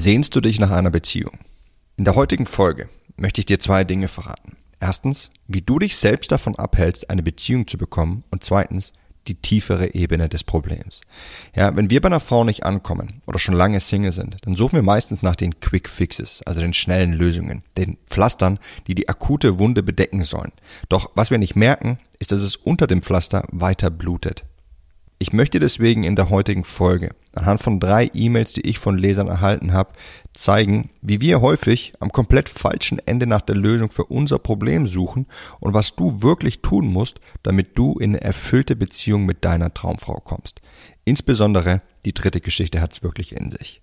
Sehnst du dich nach einer Beziehung? In der heutigen Folge möchte ich dir zwei Dinge verraten. Erstens, wie du dich selbst davon abhältst, eine Beziehung zu bekommen und zweitens, die tiefere Ebene des Problems. Ja, wenn wir bei einer Frau nicht ankommen oder schon lange Single sind, dann suchen wir meistens nach den Quick Fixes, also den schnellen Lösungen, den Pflastern, die die akute Wunde bedecken sollen. Doch was wir nicht merken, ist, dass es unter dem Pflaster weiter blutet. Ich möchte deswegen in der heutigen Folge anhand von drei E-Mails, die ich von Lesern erhalten habe, zeigen, wie wir häufig am komplett falschen Ende nach der Lösung für unser Problem suchen und was du wirklich tun musst, damit du in eine erfüllte Beziehung mit deiner Traumfrau kommst. Insbesondere die dritte Geschichte hat es wirklich in sich.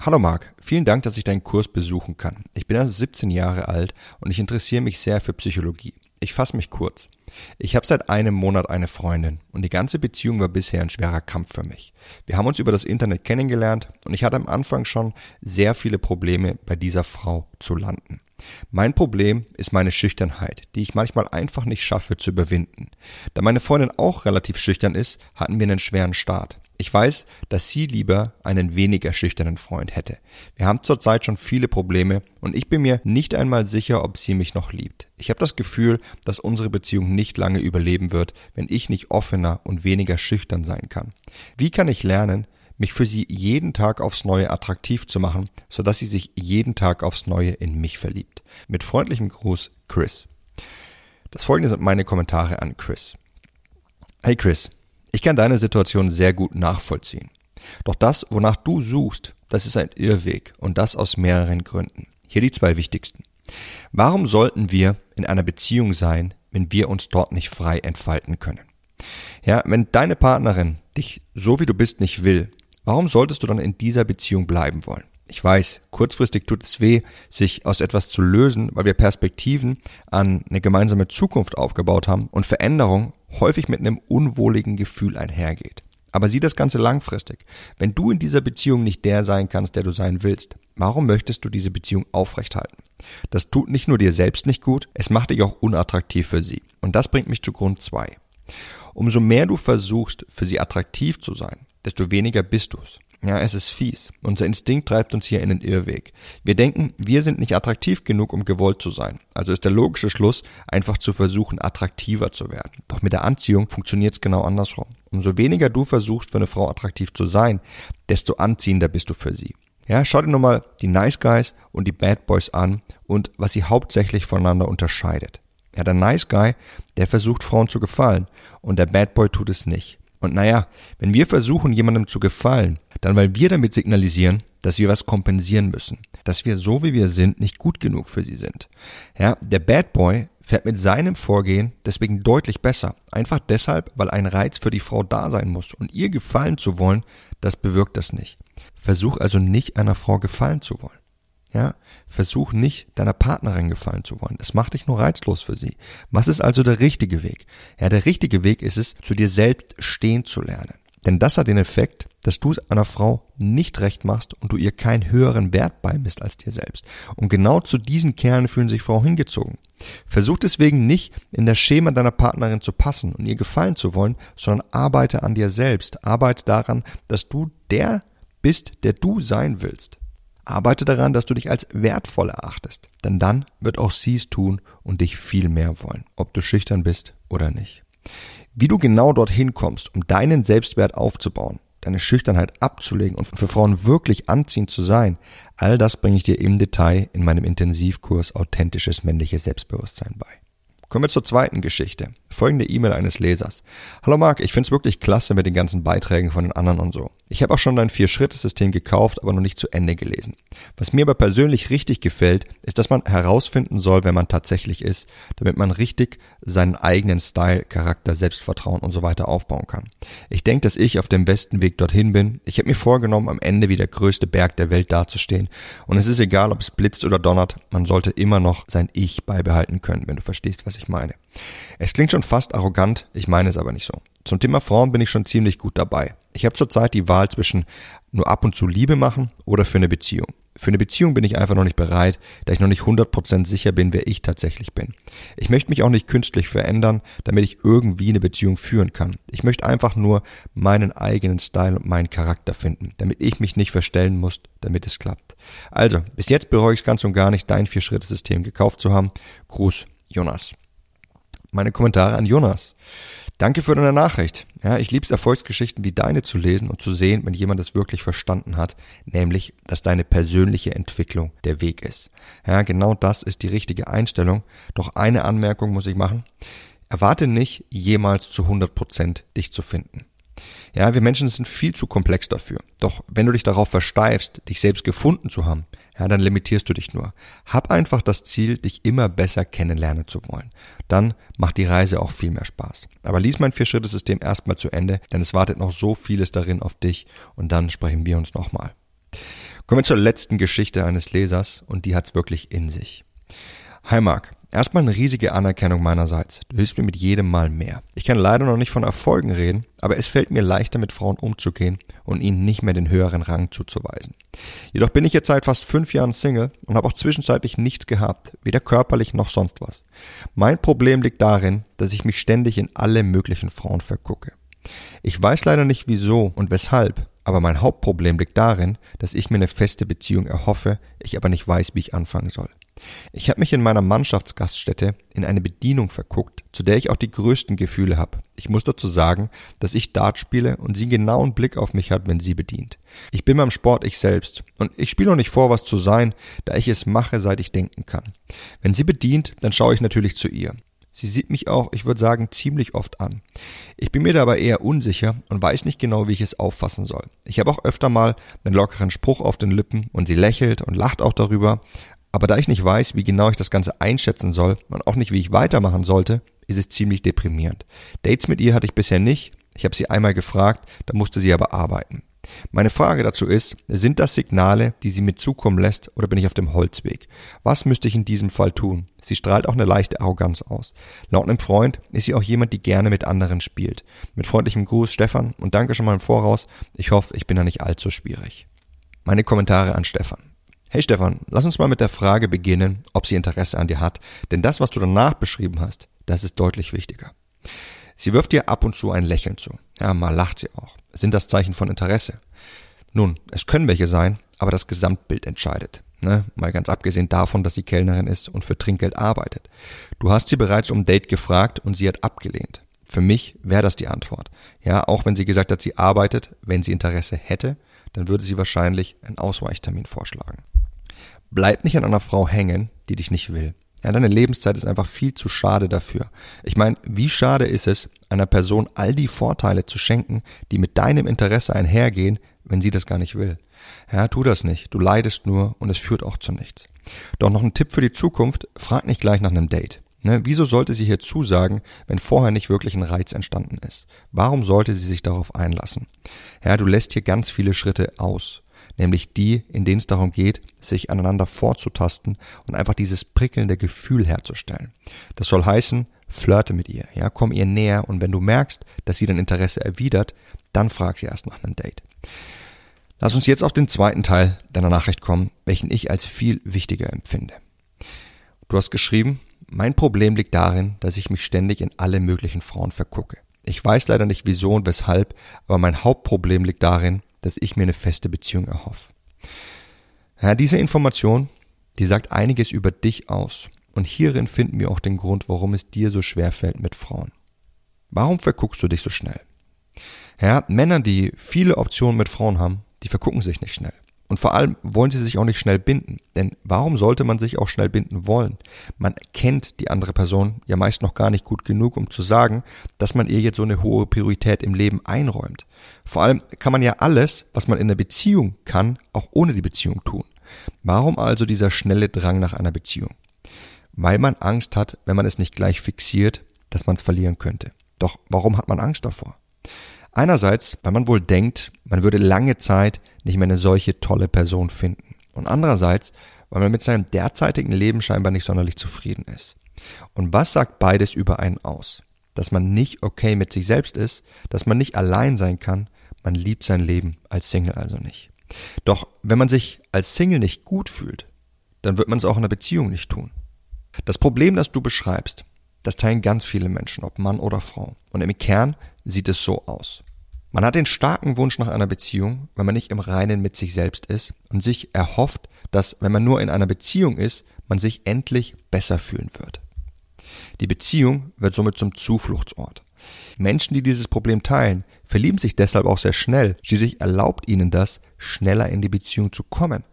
Hallo Marc, vielen Dank, dass ich deinen Kurs besuchen kann. Ich bin also 17 Jahre alt und ich interessiere mich sehr für Psychologie. Ich fasse mich kurz. Ich habe seit einem Monat eine Freundin und die ganze Beziehung war bisher ein schwerer Kampf für mich. Wir haben uns über das Internet kennengelernt und ich hatte am Anfang schon sehr viele Probleme bei dieser Frau zu landen. Mein Problem ist meine Schüchternheit, die ich manchmal einfach nicht schaffe zu überwinden. Da meine Freundin auch relativ schüchtern ist, hatten wir einen schweren Start. Ich weiß, dass sie lieber einen weniger schüchternen Freund hätte. Wir haben zurzeit schon viele Probleme und ich bin mir nicht einmal sicher, ob sie mich noch liebt. Ich habe das Gefühl, dass unsere Beziehung nicht lange überleben wird, wenn ich nicht offener und weniger schüchtern sein kann. Wie kann ich lernen, mich für sie jeden Tag aufs Neue attraktiv zu machen, sodass sie sich jeden Tag aufs Neue in mich verliebt? Mit freundlichem Gruß, Chris. Das folgende sind meine Kommentare an Chris. Hey Chris, ich kann deine Situation sehr gut nachvollziehen. Doch das, wonach du suchst, das ist ein Irrweg und das aus mehreren Gründen. Hier die zwei wichtigsten. Warum sollten wir in einer Beziehung sein, wenn wir uns dort nicht frei entfalten können? Ja, wenn deine Partnerin dich so wie du bist nicht will, warum solltest du dann in dieser Beziehung bleiben wollen? Ich weiß, kurzfristig tut es weh, sich aus etwas zu lösen, weil wir Perspektiven an eine gemeinsame Zukunft aufgebaut haben und Veränderung häufig mit einem unwohligen Gefühl einhergeht. Aber sieh das Ganze langfristig. Wenn du in dieser Beziehung nicht der sein kannst, der du sein willst, warum möchtest du diese Beziehung aufrechthalten? Das tut nicht nur dir selbst nicht gut, es macht dich auch unattraktiv für sie. Und das bringt mich zu Grund zwei. Umso mehr du versuchst, für sie attraktiv zu sein, desto weniger bist du's. Ja, es ist fies. Unser Instinkt treibt uns hier in den Irrweg. Wir denken, wir sind nicht attraktiv genug, um gewollt zu sein. Also ist der logische Schluss, einfach zu versuchen, attraktiver zu werden. Doch mit der Anziehung funktioniert es genau andersrum. Umso weniger du versuchst, für eine Frau attraktiv zu sein, desto anziehender bist du für sie. Ja, schau dir nur mal die Nice Guys und die Bad Boys an und was sie hauptsächlich voneinander unterscheidet. Ja, der Nice Guy, der versucht Frauen zu gefallen und der Bad Boy tut es nicht. Und naja, wenn wir versuchen, jemandem zu gefallen, dann weil wir damit signalisieren, dass wir was kompensieren müssen, dass wir so wie wir sind nicht gut genug für sie sind. Ja, der Bad Boy fährt mit seinem Vorgehen deswegen deutlich besser. Einfach deshalb, weil ein Reiz für die Frau da sein muss und ihr gefallen zu wollen, das bewirkt das nicht. Versuch also nicht einer Frau gefallen zu wollen. Ja, versuch nicht deiner Partnerin gefallen zu wollen. Das macht dich nur reizlos für sie. Was ist also der richtige Weg? Ja, der richtige Weg ist es, zu dir selbst stehen zu lernen. Denn das hat den Effekt, dass du es einer Frau nicht recht machst und du ihr keinen höheren Wert beimisst als dir selbst. Und genau zu diesen Kernen fühlen sich Frauen hingezogen. Versuch deswegen nicht in das Schema deiner Partnerin zu passen und ihr gefallen zu wollen, sondern arbeite an dir selbst. Arbeite daran, dass du der bist, der du sein willst. Arbeite daran, dass du dich als wertvoll erachtest, denn dann wird auch sie es tun und dich viel mehr wollen, ob du schüchtern bist oder nicht. Wie du genau dorthin kommst, um deinen Selbstwert aufzubauen, deine Schüchternheit abzulegen und für Frauen wirklich anziehend zu sein, all das bringe ich dir im Detail in meinem Intensivkurs Authentisches männliches Selbstbewusstsein bei. Kommen wir zur zweiten Geschichte. Folgende E-Mail eines Lesers. Hallo Marc, ich find's wirklich klasse mit den ganzen Beiträgen von den anderen und so. Ich habe auch schon dein Vier-Schritte-System gekauft, aber noch nicht zu Ende gelesen. Was mir aber persönlich richtig gefällt, ist, dass man herausfinden soll, wer man tatsächlich ist, damit man richtig seinen eigenen Style, Charakter, Selbstvertrauen und so weiter aufbauen kann. Ich denke, dass ich auf dem besten Weg dorthin bin. Ich habe mir vorgenommen, am Ende wie der größte Berg der Welt dazustehen. Und es ist egal, ob es blitzt oder donnert, man sollte immer noch sein Ich beibehalten können, wenn du verstehst, was ich meine. Es klingt schon fast arrogant, ich meine es aber nicht so. Zum Thema Frauen bin ich schon ziemlich gut dabei. Ich habe zurzeit die Wahl zwischen nur ab und zu Liebe machen oder für eine Beziehung. Für eine Beziehung bin ich einfach noch nicht bereit, da ich noch nicht 100% sicher bin, wer ich tatsächlich bin. Ich möchte mich auch nicht künstlich verändern, damit ich irgendwie eine Beziehung führen kann. Ich möchte einfach nur meinen eigenen Style und meinen Charakter finden, damit ich mich nicht verstellen muss, damit es klappt. Also, bis jetzt bereue ich es ganz und gar nicht, dein Vier-Schritte-System gekauft zu haben. Gruß, Jonas meine Kommentare an Jonas. Danke für deine Nachricht. Ja, ich lieb's Erfolgsgeschichten wie deine zu lesen und zu sehen, wenn jemand es wirklich verstanden hat, nämlich, dass deine persönliche Entwicklung der Weg ist. Ja, genau das ist die richtige Einstellung. Doch eine Anmerkung muss ich machen. Erwarte nicht, jemals zu 100 Prozent dich zu finden. Ja, wir Menschen sind viel zu komplex dafür. Doch wenn du dich darauf versteifst, dich selbst gefunden zu haben, ja, dann limitierst du dich nur. Hab einfach das Ziel, dich immer besser kennenlernen zu wollen. Dann macht die Reise auch viel mehr Spaß. Aber lies mein Vier-Schritte-System erstmal zu Ende, denn es wartet noch so vieles darin auf dich und dann sprechen wir uns nochmal. Kommen wir zur letzten Geschichte eines Lesers und die hat's wirklich in sich. Hi Marc, Erstmal eine riesige Anerkennung meinerseits. Du hilfst mir mit jedem Mal mehr. Ich kann leider noch nicht von Erfolgen reden, aber es fällt mir leichter, mit Frauen umzugehen und ihnen nicht mehr den höheren Rang zuzuweisen. Jedoch bin ich jetzt seit fast fünf Jahren Single und habe auch zwischenzeitlich nichts gehabt, weder körperlich noch sonst was. Mein Problem liegt darin, dass ich mich ständig in alle möglichen Frauen vergucke. Ich weiß leider nicht wieso und weshalb, aber mein Hauptproblem liegt darin, dass ich mir eine feste Beziehung erhoffe, ich aber nicht weiß, wie ich anfangen soll. Ich habe mich in meiner Mannschaftsgaststätte in eine Bedienung verguckt, zu der ich auch die größten Gefühle habe. Ich muss dazu sagen, dass ich Dart spiele und sie einen Blick auf mich hat, wenn sie bedient. Ich bin beim Sport ich selbst und ich spiele auch nicht vor, was zu sein, da ich es mache, seit ich denken kann. Wenn sie bedient, dann schaue ich natürlich zu ihr. Sie sieht mich auch, ich würde sagen, ziemlich oft an. Ich bin mir dabei eher unsicher und weiß nicht genau, wie ich es auffassen soll. Ich habe auch öfter mal einen lockeren Spruch auf den Lippen und sie lächelt und lacht auch darüber, aber da ich nicht weiß, wie genau ich das Ganze einschätzen soll und auch nicht, wie ich weitermachen sollte, ist es ziemlich deprimierend. Dates mit ihr hatte ich bisher nicht. Ich habe sie einmal gefragt, da musste sie aber arbeiten. Meine Frage dazu ist, sind das Signale, die sie mir zukommen lässt, oder bin ich auf dem Holzweg? Was müsste ich in diesem Fall tun? Sie strahlt auch eine leichte Arroganz aus. Laut einem Freund ist sie auch jemand, die gerne mit anderen spielt. Mit freundlichem Gruß, Stefan, und danke schon mal im Voraus. Ich hoffe, ich bin da nicht allzu schwierig. Meine Kommentare an Stefan. Hey Stefan, lass uns mal mit der Frage beginnen, ob sie Interesse an dir hat, denn das, was du danach beschrieben hast, das ist deutlich wichtiger. Sie wirft dir ab und zu ein Lächeln zu. Ja, mal lacht sie auch. Sind das Zeichen von Interesse? Nun, es können welche sein, aber das Gesamtbild entscheidet. Ne? Mal ganz abgesehen davon, dass sie Kellnerin ist und für Trinkgeld arbeitet. Du hast sie bereits um Date gefragt und sie hat abgelehnt. Für mich wäre das die Antwort. Ja, auch wenn sie gesagt hat, sie arbeitet, wenn sie Interesse hätte, dann würde sie wahrscheinlich einen Ausweichtermin vorschlagen. Bleib nicht an einer Frau hängen, die dich nicht will. Ja, deine Lebenszeit ist einfach viel zu schade dafür. Ich meine, wie schade ist es, einer Person all die Vorteile zu schenken, die mit deinem Interesse einhergehen, wenn sie das gar nicht will. Ja, tu das nicht. Du leidest nur und es führt auch zu nichts. Doch noch ein Tipp für die Zukunft, frag nicht gleich nach einem Date. Ne, wieso sollte sie hier zusagen, wenn vorher nicht wirklich ein Reiz entstanden ist? Warum sollte sie sich darauf einlassen? Ja, du lässt hier ganz viele Schritte aus nämlich die, in denen es darum geht, sich aneinander vorzutasten und einfach dieses prickelnde Gefühl herzustellen. Das soll heißen, flirte mit ihr, ja, komm ihr näher und wenn du merkst, dass sie dein Interesse erwidert, dann frag sie erst nach einem Date. Lass uns jetzt auf den zweiten Teil deiner Nachricht kommen, welchen ich als viel wichtiger empfinde. Du hast geschrieben, mein Problem liegt darin, dass ich mich ständig in alle möglichen Frauen vergucke. Ich weiß leider nicht wieso und weshalb, aber mein Hauptproblem liegt darin, dass ich mir eine feste Beziehung erhoffe. Ja, diese Information, die sagt einiges über dich aus. Und hierin finden wir auch den Grund, warum es dir so schwer fällt mit Frauen. Warum verguckst du dich so schnell? Ja, Männer, die viele Optionen mit Frauen haben, die vergucken sich nicht schnell. Und vor allem wollen sie sich auch nicht schnell binden. Denn warum sollte man sich auch schnell binden wollen? Man kennt die andere Person ja meist noch gar nicht gut genug, um zu sagen, dass man ihr jetzt so eine hohe Priorität im Leben einräumt. Vor allem kann man ja alles, was man in der Beziehung kann, auch ohne die Beziehung tun. Warum also dieser schnelle Drang nach einer Beziehung? Weil man Angst hat, wenn man es nicht gleich fixiert, dass man es verlieren könnte. Doch warum hat man Angst davor? Einerseits, weil man wohl denkt, man würde lange Zeit nicht mehr eine solche tolle Person finden. Und andererseits, weil man mit seinem derzeitigen Leben scheinbar nicht sonderlich zufrieden ist. Und was sagt beides über einen aus? Dass man nicht okay mit sich selbst ist, dass man nicht allein sein kann, man liebt sein Leben als Single also nicht. Doch wenn man sich als Single nicht gut fühlt, dann wird man es auch in einer Beziehung nicht tun. Das Problem, das du beschreibst, das teilen ganz viele Menschen, ob Mann oder Frau. Und im Kern sieht es so aus. Man hat den starken Wunsch nach einer Beziehung, wenn man nicht im Reinen mit sich selbst ist und sich erhofft, dass, wenn man nur in einer Beziehung ist, man sich endlich besser fühlen wird. Die Beziehung wird somit zum Zufluchtsort. Menschen, die dieses Problem teilen, verlieben sich deshalb auch sehr schnell. Schließlich erlaubt ihnen das, schneller in die Beziehung zu kommen.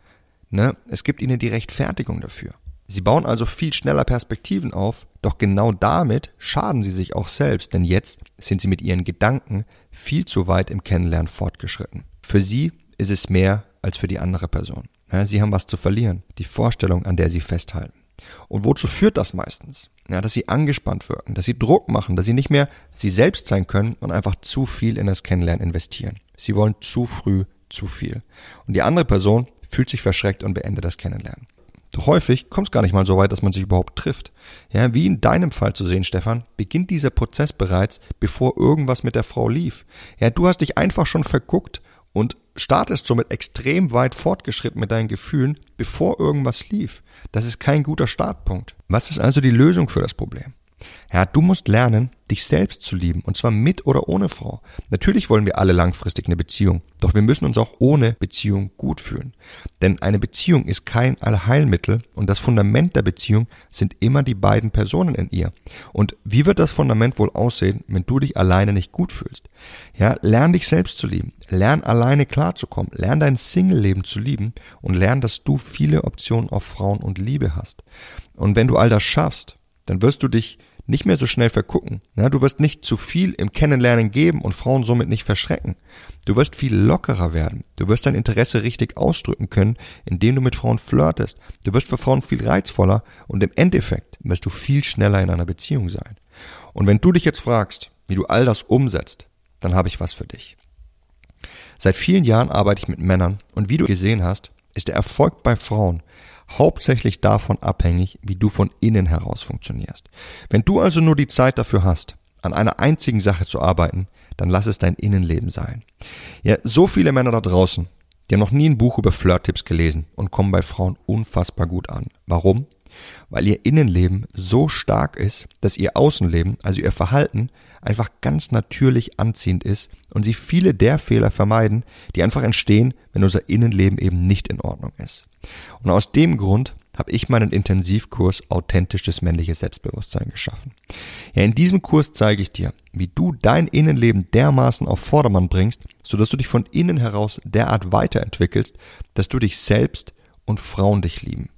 Ne? Es gibt ihnen die Rechtfertigung dafür. Sie bauen also viel schneller Perspektiven auf, doch genau damit schaden sie sich auch selbst, denn jetzt sind sie mit ihren Gedanken viel zu weit im Kennenlernen fortgeschritten. Für sie ist es mehr als für die andere Person. Ja, sie haben was zu verlieren, die Vorstellung, an der sie festhalten. Und wozu führt das meistens? Ja, dass sie angespannt wirken, dass sie Druck machen, dass sie nicht mehr sie selbst sein können und einfach zu viel in das Kennenlernen investieren. Sie wollen zu früh zu viel. Und die andere Person fühlt sich verschreckt und beendet das Kennenlernen. Doch häufig kommt es gar nicht mal so weit, dass man sich überhaupt trifft. Ja, wie in deinem Fall zu sehen, Stefan, beginnt dieser Prozess bereits, bevor irgendwas mit der Frau lief. Ja, du hast dich einfach schon verguckt und startest somit extrem weit fortgeschritten mit deinen Gefühlen, bevor irgendwas lief. Das ist kein guter Startpunkt. Was ist also die Lösung für das Problem? Ja, du musst lernen, dich selbst zu lieben, und zwar mit oder ohne Frau. Natürlich wollen wir alle langfristig eine Beziehung, doch wir müssen uns auch ohne Beziehung gut fühlen. Denn eine Beziehung ist kein Allheilmittel und das Fundament der Beziehung sind immer die beiden Personen in ihr. Und wie wird das Fundament wohl aussehen, wenn du dich alleine nicht gut fühlst? Ja, lern dich selbst zu lieben, lern alleine klarzukommen, lern dein Single-Leben zu lieben und lern, dass du viele Optionen auf Frauen und Liebe hast. Und wenn du all das schaffst, dann wirst du dich nicht mehr so schnell vergucken. Ja, du wirst nicht zu viel im Kennenlernen geben und Frauen somit nicht verschrecken. Du wirst viel lockerer werden. Du wirst dein Interesse richtig ausdrücken können, indem du mit Frauen flirtest. Du wirst für Frauen viel reizvoller und im Endeffekt wirst du viel schneller in einer Beziehung sein. Und wenn du dich jetzt fragst, wie du all das umsetzt, dann habe ich was für dich. Seit vielen Jahren arbeite ich mit Männern und wie du gesehen hast, ist der Erfolg bei Frauen hauptsächlich davon abhängig, wie du von innen heraus funktionierst. Wenn du also nur die Zeit dafür hast, an einer einzigen Sache zu arbeiten, dann lass es dein Innenleben sein. Ja, so viele Männer da draußen, die haben noch nie ein Buch über Flirt-Tipps gelesen und kommen bei Frauen unfassbar gut an. Warum? Weil ihr Innenleben so stark ist, dass ihr Außenleben, also ihr Verhalten, einfach ganz natürlich anziehend ist und sie viele der Fehler vermeiden, die einfach entstehen, wenn unser Innenleben eben nicht in Ordnung ist. Und aus dem Grund habe ich meinen Intensivkurs Authentisches männliches Selbstbewusstsein geschaffen. Ja, in diesem Kurs zeige ich dir, wie du dein Innenleben dermaßen auf Vordermann bringst, sodass du dich von innen heraus derart weiterentwickelst, dass du dich selbst und Frauen dich lieben.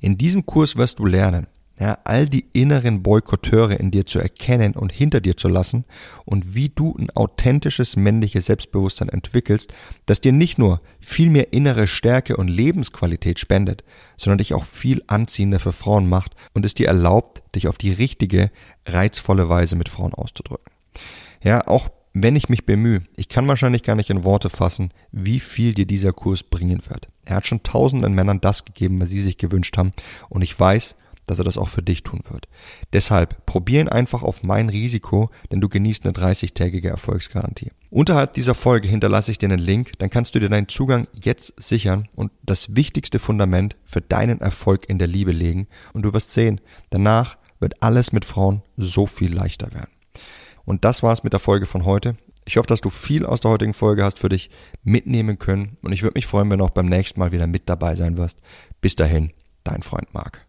In diesem Kurs wirst du lernen, ja, all die inneren Boykotteure in dir zu erkennen und hinter dir zu lassen und wie du ein authentisches männliches Selbstbewusstsein entwickelst, das dir nicht nur viel mehr innere Stärke und Lebensqualität spendet, sondern dich auch viel anziehender für Frauen macht und es dir erlaubt, dich auf die richtige, reizvolle Weise mit Frauen auszudrücken. Ja, auch wenn ich mich bemühe, ich kann wahrscheinlich gar nicht in Worte fassen, wie viel dir dieser Kurs bringen wird. Er hat schon tausenden Männern das gegeben, was sie sich gewünscht haben und ich weiß, dass er das auch für dich tun wird. Deshalb probier ihn einfach auf mein Risiko, denn du genießt eine 30-tägige Erfolgsgarantie. Unterhalb dieser Folge hinterlasse ich dir einen Link, dann kannst du dir deinen Zugang jetzt sichern und das wichtigste Fundament für deinen Erfolg in der Liebe legen und du wirst sehen, danach wird alles mit Frauen so viel leichter werden. Und das war's mit der Folge von heute. Ich hoffe, dass du viel aus der heutigen Folge hast für dich mitnehmen können und ich würde mich freuen, wenn du auch beim nächsten Mal wieder mit dabei sein wirst. Bis dahin, dein Freund Marc.